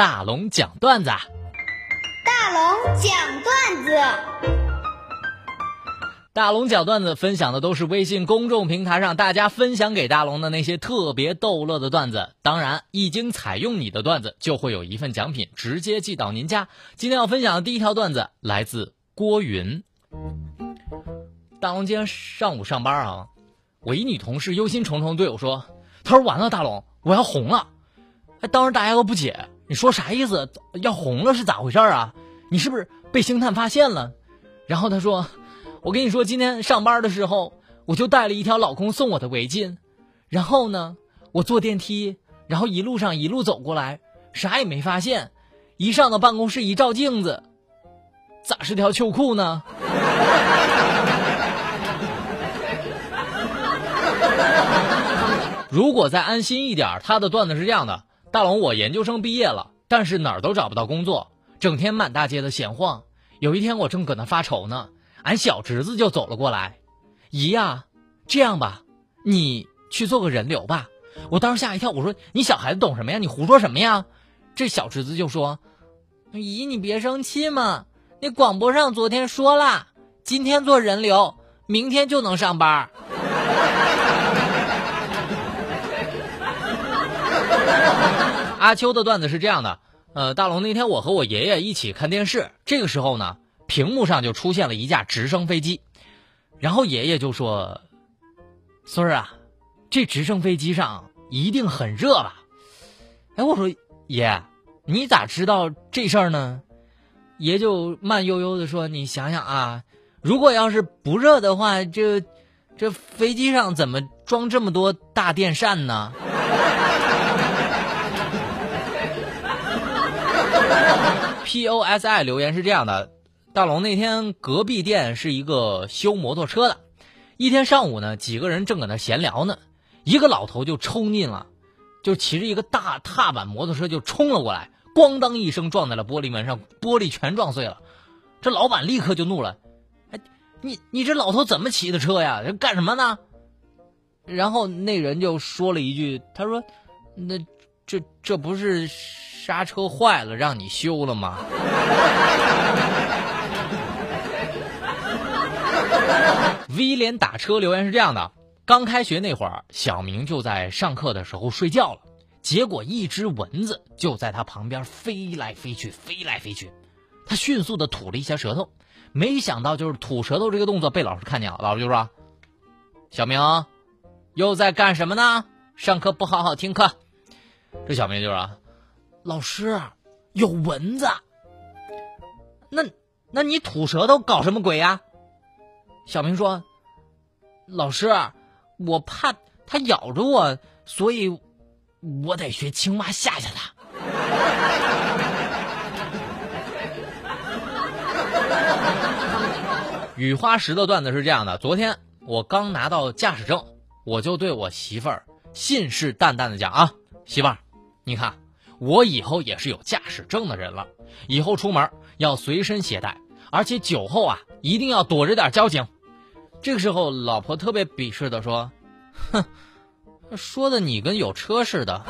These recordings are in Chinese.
大龙讲段子，大龙讲段子，大龙讲段子分享的都是微信公众平台上大家分享给大龙的那些特别逗乐的段子。当然，一经采用你的段子，就会有一份奖品直接寄到您家。今天要分享的第一条段子来自郭云。大龙今天上午上班啊，我一女同事忧心忡忡对我说：“她说完了，大龙，我要红了。”哎，当时大家都不解。你说啥意思？要红了是咋回事啊？你是不是被星探发现了？然后他说：“我跟你说，今天上班的时候，我就带了一条老公送我的围巾。然后呢，我坐电梯，然后一路上一路走过来，啥也没发现。一上到办公室一照镜子，咋是条秋裤呢？” 如果再安心一点，他的段子是这样的。大龙，我研究生毕业了，但是哪儿都找不到工作，整天满大街的闲晃。有一天我正搁那发愁呢，俺小侄子就走了过来，姨呀，这样吧，你去做个人流吧。我当时吓一跳，我说你小孩子懂什么呀？你胡说什么呀？这小侄子就说，姨你别生气嘛，那广播上昨天说了，今天做人流，明天就能上班。阿秋的段子是这样的，呃，大龙那天我和我爷爷一起看电视，这个时候呢，屏幕上就出现了一架直升飞机，然后爷爷就说：“孙儿啊，这直升飞机上一定很热吧？”哎，我说爷，你咋知道这事儿呢？爷就慢悠悠的说：“你想想啊，如果要是不热的话，这这飞机上怎么装这么多大电扇呢？” P O S I 留言是这样的：大龙那天隔壁店是一个修摩托车的，一天上午呢，几个人正搁那闲聊呢，一个老头就冲进了，就骑着一个大踏板摩托车就冲了过来，咣当一声撞在了玻璃门上，玻璃全撞碎了。这老板立刻就怒了：“哎，你你这老头怎么骑的车呀？干什么呢？”然后那人就说了一句：“他说，那这这不是。”刹车坏了，让你修了吗？V 连打车留言是这样的：刚开学那会儿，小明就在上课的时候睡觉了，结果一只蚊子就在他旁边飞来飞去，飞来飞去。他迅速的吐了一下舌头，没想到就是吐舌头这个动作被老师看见了，老师就说：“小明，又在干什么呢？上课不好好听课。”这小明就说。老师，有蚊子。那，那你吐舌头搞什么鬼呀？小明说：“老师，我怕它咬着我，所以我得学青蛙吓吓它。”雨花石的段子是这样的：昨天我刚拿到驾驶证，我就对我媳妇儿信誓旦旦的讲啊，媳妇儿，你看。我以后也是有驾驶证的人了，以后出门要随身携带，而且酒后啊一定要躲着点交警。这个时候，老婆特别鄙视的说：“哼，说的你跟有车似的。”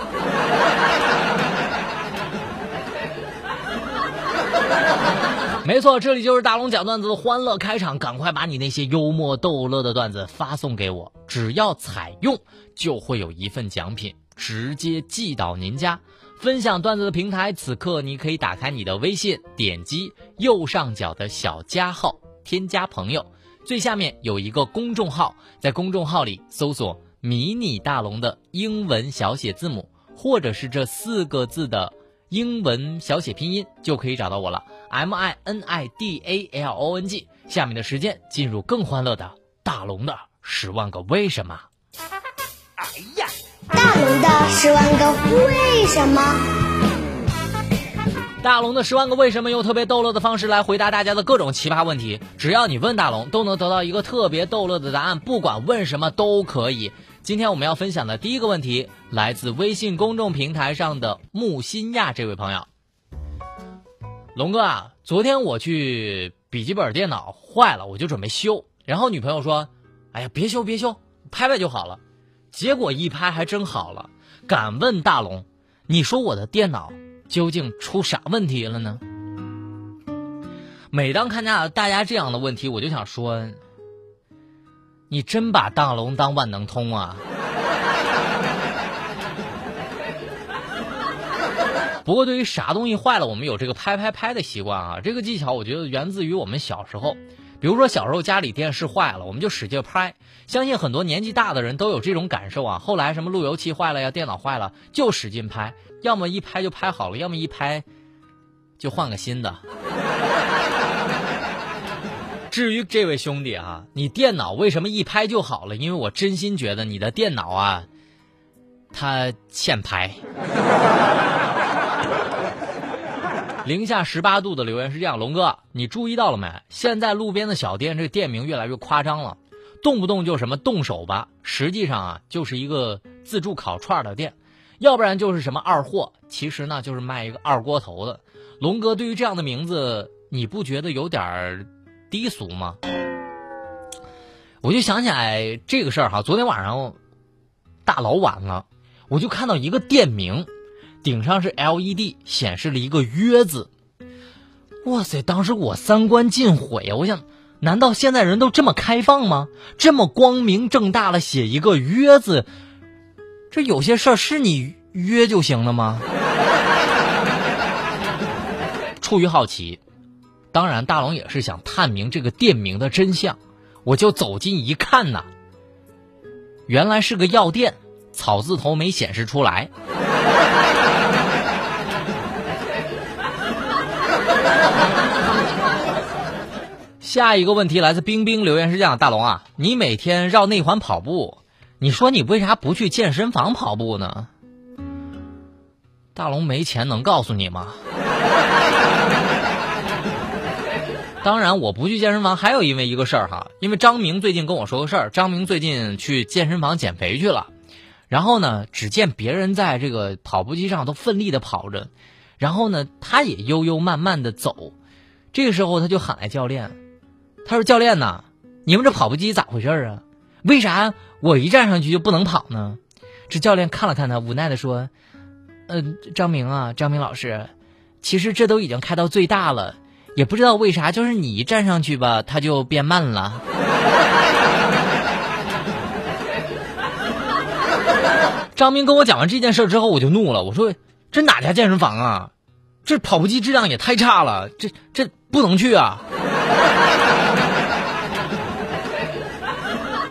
没错，这里就是大龙讲段子的欢乐开场，赶快把你那些幽默逗乐的段子发送给我，只要采用就会有一份奖品直接寄到您家。分享段子的平台，此刻你可以打开你的微信，点击右上角的小加号，添加朋友，最下面有一个公众号，在公众号里搜索“迷你大龙”的英文小写字母，或者是这四个字的英文小写拼音，就可以找到我了。M I N I D A L O N G。下面的时间进入更欢乐的大龙的十万个为什么。哎呀大龙的十万个为什么。大龙的十万个为什么用特别逗乐的方式来回答大家的各种奇葩问题，只要你问大龙，都能得到一个特别逗乐的答案，不管问什么都可以。今天我们要分享的第一个问题来自微信公众平台上的木心亚这位朋友。龙哥啊，昨天我去笔记本电脑坏了，我就准备修，然后女朋友说：“哎呀，别修别修，拍拍就好了。”结果一拍还真好了。敢问大龙，你说我的电脑究竟出啥问题了呢？每当看见大家这样的问题，我就想说，你真把大龙当万能通啊！不过，对于啥东西坏了，我们有这个拍拍拍的习惯啊。这个技巧，我觉得源自于我们小时候。比如说，小时候家里电视坏了，我们就使劲拍。相信很多年纪大的人都有这种感受啊。后来什么路由器坏了呀，电脑坏了，就使劲拍，要么一拍就拍好了，要么一拍就换个新的。至于这位兄弟啊，你电脑为什么一拍就好了？因为我真心觉得你的电脑啊，它欠拍。零下十八度的留言是这样，龙哥，你注意到了没？现在路边的小店，这个店名越来越夸张了，动不动就什么动手吧，实际上啊就是一个自助烤串的店，要不然就是什么二货，其实呢就是卖一个二锅头的。龙哥对于这样的名字，你不觉得有点低俗吗？我就想起来这个事儿哈，昨天晚上大老晚了，我就看到一个店名。顶上是 LED，显示了一个约字。哇塞！当时我三观尽毁啊！我想，难道现在人都这么开放吗？这么光明正大的写一个约字，这有些事儿是你约就行了吗？出于好奇，当然大龙也是想探明这个店名的真相，我就走近一看呐，原来是个药店，草字头没显示出来。下一个问题来自冰冰留言是这样：大龙啊，你每天绕内环跑步，你说你为啥不去健身房跑步呢？大龙没钱能告诉你吗？当然我不去健身房，还有因为一个事儿哈，因为张明最近跟我说个事儿，张明最近去健身房减肥去了，然后呢，只见别人在这个跑步机上都奋力的跑着，然后呢，他也悠悠慢慢的走，这个时候他就喊来教练。他说：“教练呐，你们这跑步机咋回事啊？为啥我一站上去就不能跑呢？”这教练看了看他，无奈的说：“嗯，张明啊，张明老师，其实这都已经开到最大了，也不知道为啥，就是你一站上去吧，它就变慢了。”张明跟我讲完这件事之后，我就怒了，我说：“这哪家健身房啊？这跑步机质量也太差了，这这不能去啊！”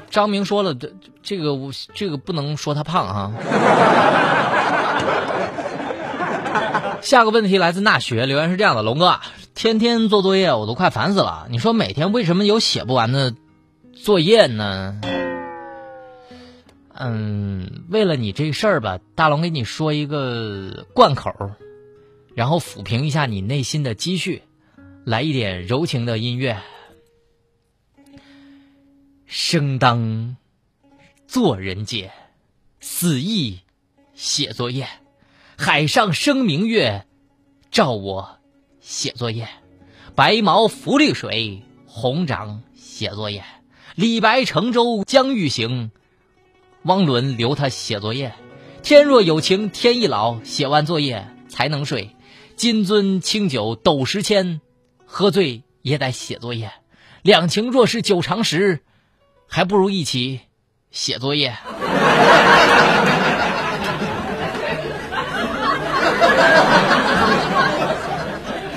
张明说了，这这个我这个不能说他胖啊。下个问题来自纳学，留言是这样的：龙哥，天天做作业我都快烦死了。你说每天为什么有写不完的作业呢？嗯，为了你这事儿吧，大龙给你说一个贯口，然后抚平一下你内心的积蓄，来一点柔情的音乐。生当作人杰，死亦写作业。海上生明月，照我写作业。白毛浮绿水，红掌写作业。李白乘舟将欲行，汪伦留他写作业。天若有情天亦老，写完作业才能睡。金樽清酒斗十千，喝醉也得写作业。两情若是久长时。还不如一起写作业，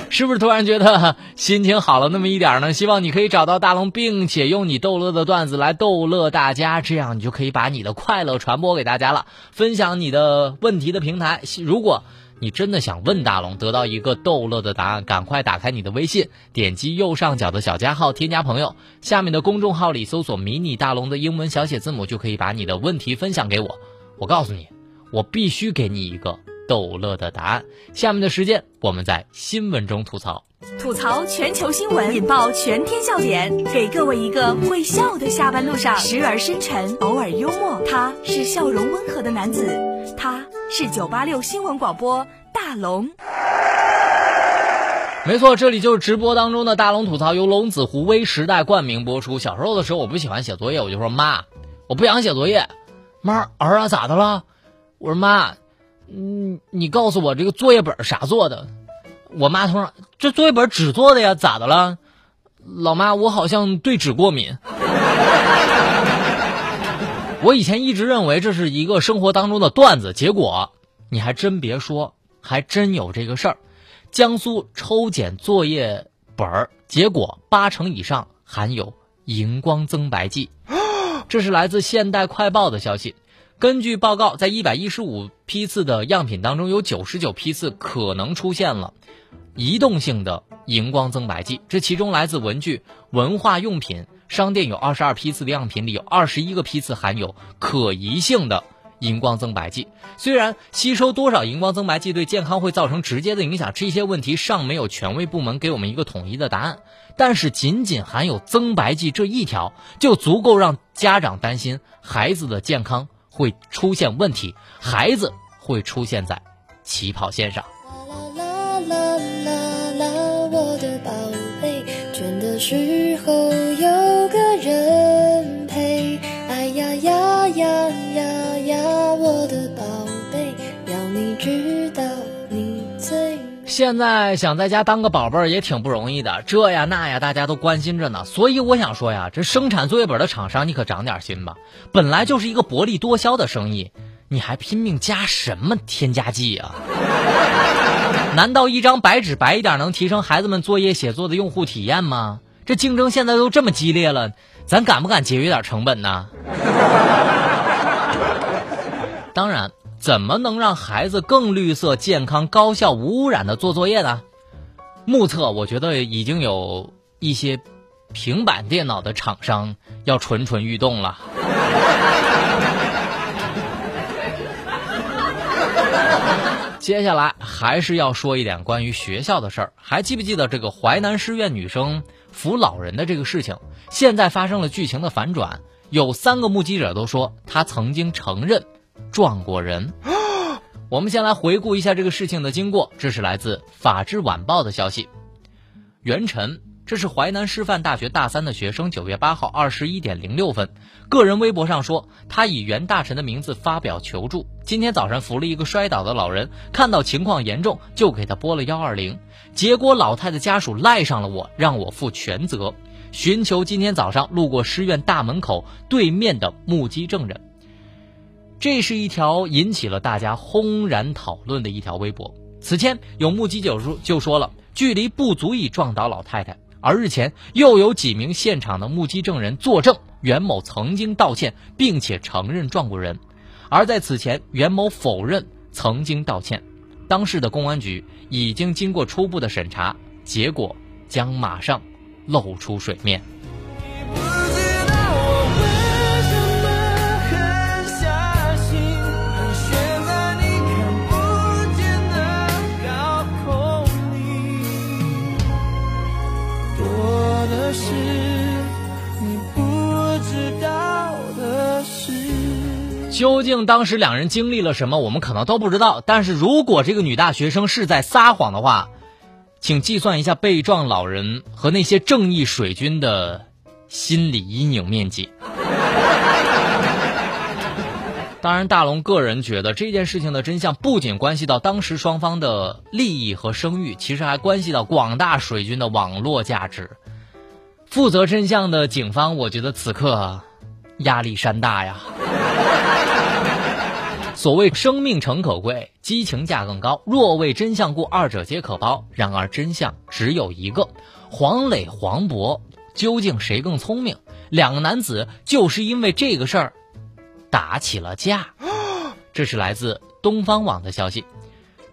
是不是突然觉得心情好了那么一点呢？希望你可以找到大龙，并且用你逗乐的段子来逗乐大家，这样你就可以把你的快乐传播给大家了。分享你的问题的平台，如果。你真的想问大龙得到一个逗乐的答案？赶快打开你的微信，点击右上角的小加号，添加朋友，下面的公众号里搜索“迷你大龙”的英文小写字母，就可以把你的问题分享给我。我告诉你，我必须给你一个逗乐的答案。下面的时间，我们在新闻中吐槽，吐槽全球新闻，引爆全天笑点，给各位一个会笑的下班路上，时而深沉，偶尔幽默。他是笑容温和的男子，他是九八六新闻广播大龙。没错，这里就是直播当中的大龙吐槽，由龙子湖微时代冠名播出。小时候的时候，我不喜欢写作业，我就说妈，我不想写作业。妈，儿啊，咋的了？我说妈，嗯，你告诉我这个作业本啥做的？我妈说这作业本纸做的呀，咋的了？老妈，我好像对纸过敏。我以前一直认为这是一个生活当中的段子，结果你还真别说，还真有这个事儿。江苏抽检作业本儿，结果八成以上含有荧光增白剂。这是来自《现代快报》的消息。根据报告，在一百一十五批次的样品当中，有九十九批次可能出现了移动性的荧光增白剂。这其中来自文具、文化用品商店有二十二批次的样品里，有二十一个批次含有可疑性的。荧光增白剂虽然吸收多少荧光增白剂对健康会造成直接的影响，这些问题尚没有权威部门给我们一个统一的答案。但是仅仅含有增白剂这一条，就足够让家长担心孩子的健康会出现问题，孩子会出现在起跑线上。啦啦啦啦啦，我的宝贝，倦的时候知道你最。现在想在家当个宝贝儿也挺不容易的，这呀那呀，大家都关心着呢。所以我想说呀，这生产作业本的厂商，你可长点心吧。本来就是一个薄利多销的生意，你还拼命加什么添加剂啊？难道一张白纸白一点能提升孩子们作业写作的用户体验吗？这竞争现在都这么激烈了，咱敢不敢节约点成本呢？当然，怎么能让孩子更绿色、健康、高效、无污染的做作业呢？目测，我觉得已经有一些平板电脑的厂商要蠢蠢欲动了。接下来还是要说一点关于学校的事儿。还记不记得这个淮南师院女生扶老人的这个事情？现在发生了剧情的反转，有三个目击者都说他曾经承认。撞过人，我们先来回顾一下这个事情的经过。这是来自《法制晚报》的消息。袁晨，这是淮南师范大学大三的学生。九月八号二十一点零六分，个人微博上说，他以袁大臣的名字发表求助。今天早上扶了一个摔倒的老人，看到情况严重，就给他拨了幺二零。结果老太太家属赖上了我，让我负全责。寻求今天早上路过师院大门口对面的目击证人。这是一条引起了大家轰然讨论的一条微博。此前有目击者说就说了，距离不足以撞倒老太太。而日前又有几名现场的目击证人作证，袁某曾经道歉，并且承认撞过人。而在此前，袁某否认曾经道歉。当时的公安局已经经过初步的审查，结果将马上露出水面。究竟当时两人经历了什么，我们可能都不知道。但是如果这个女大学生是在撒谎的话，请计算一下被撞老人和那些正义水军的心理阴影面积。当然，大龙个人觉得这件事情的真相不仅关系到当时双方的利益和声誉，其实还关系到广大水军的网络价值。负责真相的警方，我觉得此刻压力山大呀。所谓生命诚可贵，激情价更高。若为真相故，二者皆可抛。然而真相只有一个，黄磊、黄渤究竟谁更聪明？两个男子就是因为这个事儿打起了架。这是来自东方网的消息。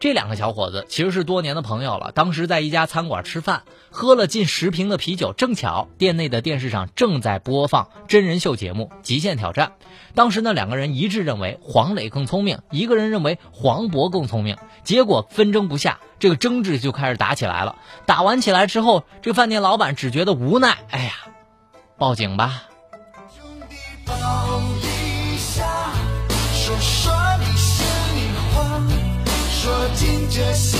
这两个小伙子其实是多年的朋友了。当时在一家餐馆吃饭，喝了近十瓶的啤酒，正巧店内的电视上正在播放真人秀节目《极限挑战》。当时呢，两个人一致认为黄磊更聪明，一个人认为黄渤更聪明。结果纷争不下，这个争执就开始打起来了。打完起来之后，这饭店老板只觉得无奈，哎呀，报警吧。说说你心里话，说尽这些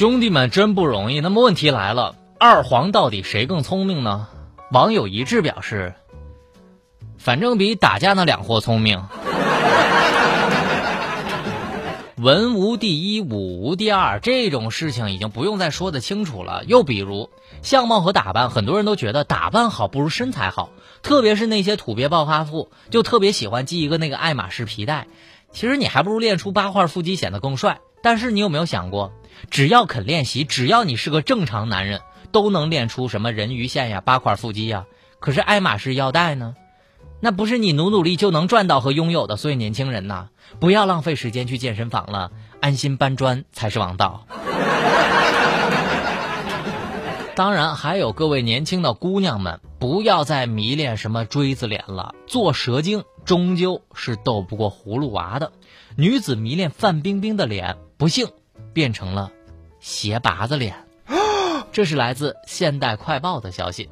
兄弟们真不容易。那么问题来了，二黄到底谁更聪明呢？网友一致表示，反正比打架那两货聪明。文无第一，武无第二，这种事情已经不用再说的清楚了。又比如相貌和打扮，很多人都觉得打扮好不如身材好，特别是那些土鳖暴发户，就特别喜欢系一个那个爱马仕皮带。其实你还不如练出八块腹肌显得更帅。但是你有没有想过，只要肯练习，只要你是个正常男人，都能练出什么人鱼线呀、八块腹肌呀。可是爱马仕腰带呢？那不是你努努力就能赚到和拥有的，所以年轻人呐，不要浪费时间去健身房了，安心搬砖才是王道。当然，还有各位年轻的姑娘们，不要再迷恋什么锥子脸了，做蛇精终究是斗不过葫芦娃的。女子迷恋范冰冰的脸，不幸变成了鞋拔子脸。这是来自《现代快报》的消息。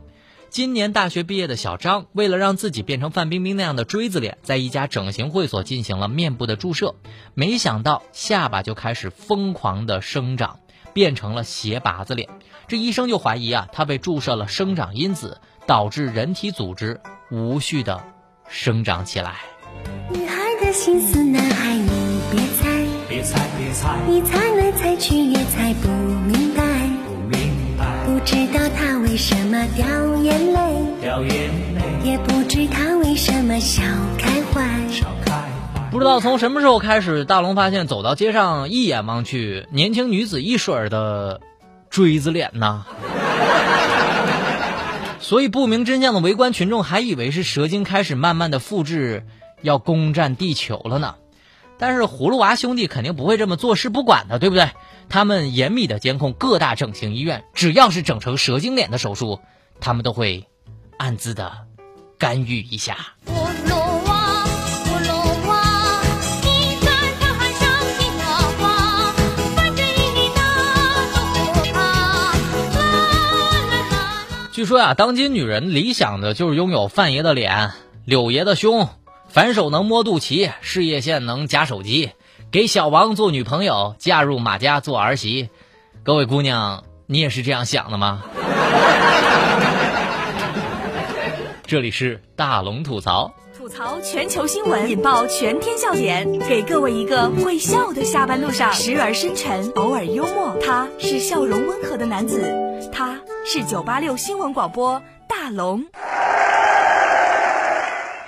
今年大学毕业的小张，为了让自己变成范冰冰那样的锥子脸，在一家整形会所进行了面部的注射，没想到下巴就开始疯狂的生长，变成了鞋拔子脸。这医生就怀疑啊，他被注射了生长因子，导致人体组织无序的生长起来。女孩的心思，男孩你别猜，别猜别猜，你猜来猜去也猜不明白。不明白，不知道他为什么掉眼泪，掉眼泪，也不知他为什么笑开怀。不知道从什么时候开始，大龙发现走到街上一眼望去，年轻女子一水儿的锥子脸呐。所以不明真相的围观群众还以为是蛇精开始慢慢的复制，要攻占地球了呢。但是葫芦娃兄弟肯定不会这么坐视不管的，对不对？他们严密的监控各大整形医院，只要是整成蛇精脸的手术，他们都会暗自的干预一下。据说呀，当今女人理想的就是拥有范爷的脸、柳爷的胸，反手能摸肚脐，事业线能夹手机。给小王做女朋友，嫁入马家做儿媳，各位姑娘，你也是这样想的吗？这里是大龙吐槽，吐槽全球新闻，引爆全天笑点，给各位一个会笑的下班路上，时而深沉，偶尔幽默，他是笑容温和的男子，他是九八六新闻广播大龙。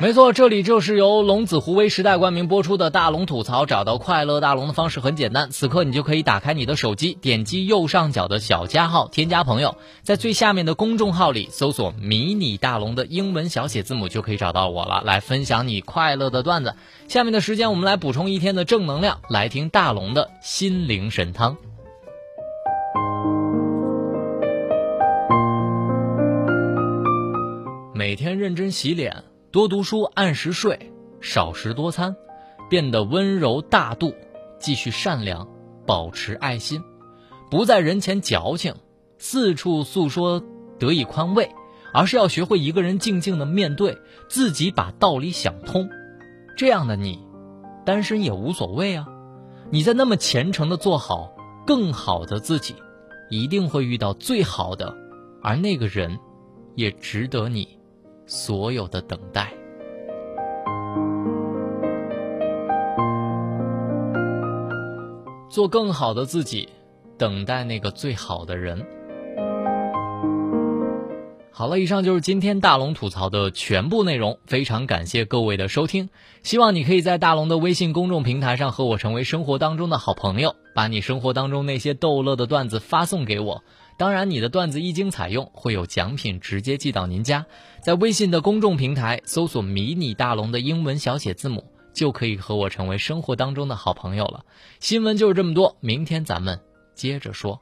没错，这里就是由龙子湖微时代冠名播出的大龙吐槽。找到快乐大龙的方式很简单，此刻你就可以打开你的手机，点击右上角的小加号，添加朋友，在最下面的公众号里搜索“迷你大龙”的英文小写字母，就可以找到我了，来分享你快乐的段子。下面的时间，我们来补充一天的正能量，来听大龙的心灵神汤。每天认真洗脸。多读书，按时睡，少食多餐，变得温柔大度，继续善良，保持爱心，不在人前矫情，四处诉说得以宽慰，而是要学会一个人静静的面对，自己把道理想通。这样的你，单身也无所谓啊！你在那么虔诚的做好更好的自己，一定会遇到最好的，而那个人，也值得你。所有的等待，做更好的自己，等待那个最好的人。好了，以上就是今天大龙吐槽的全部内容。非常感谢各位的收听，希望你可以在大龙的微信公众平台上和我成为生活当中的好朋友。把你生活当中那些逗乐的段子发送给我。当然，你的段子一经采用，会有奖品直接寄到您家。在微信的公众平台搜索“迷你大龙”的英文小写字母，就可以和我成为生活当中的好朋友了。新闻就是这么多，明天咱们接着说。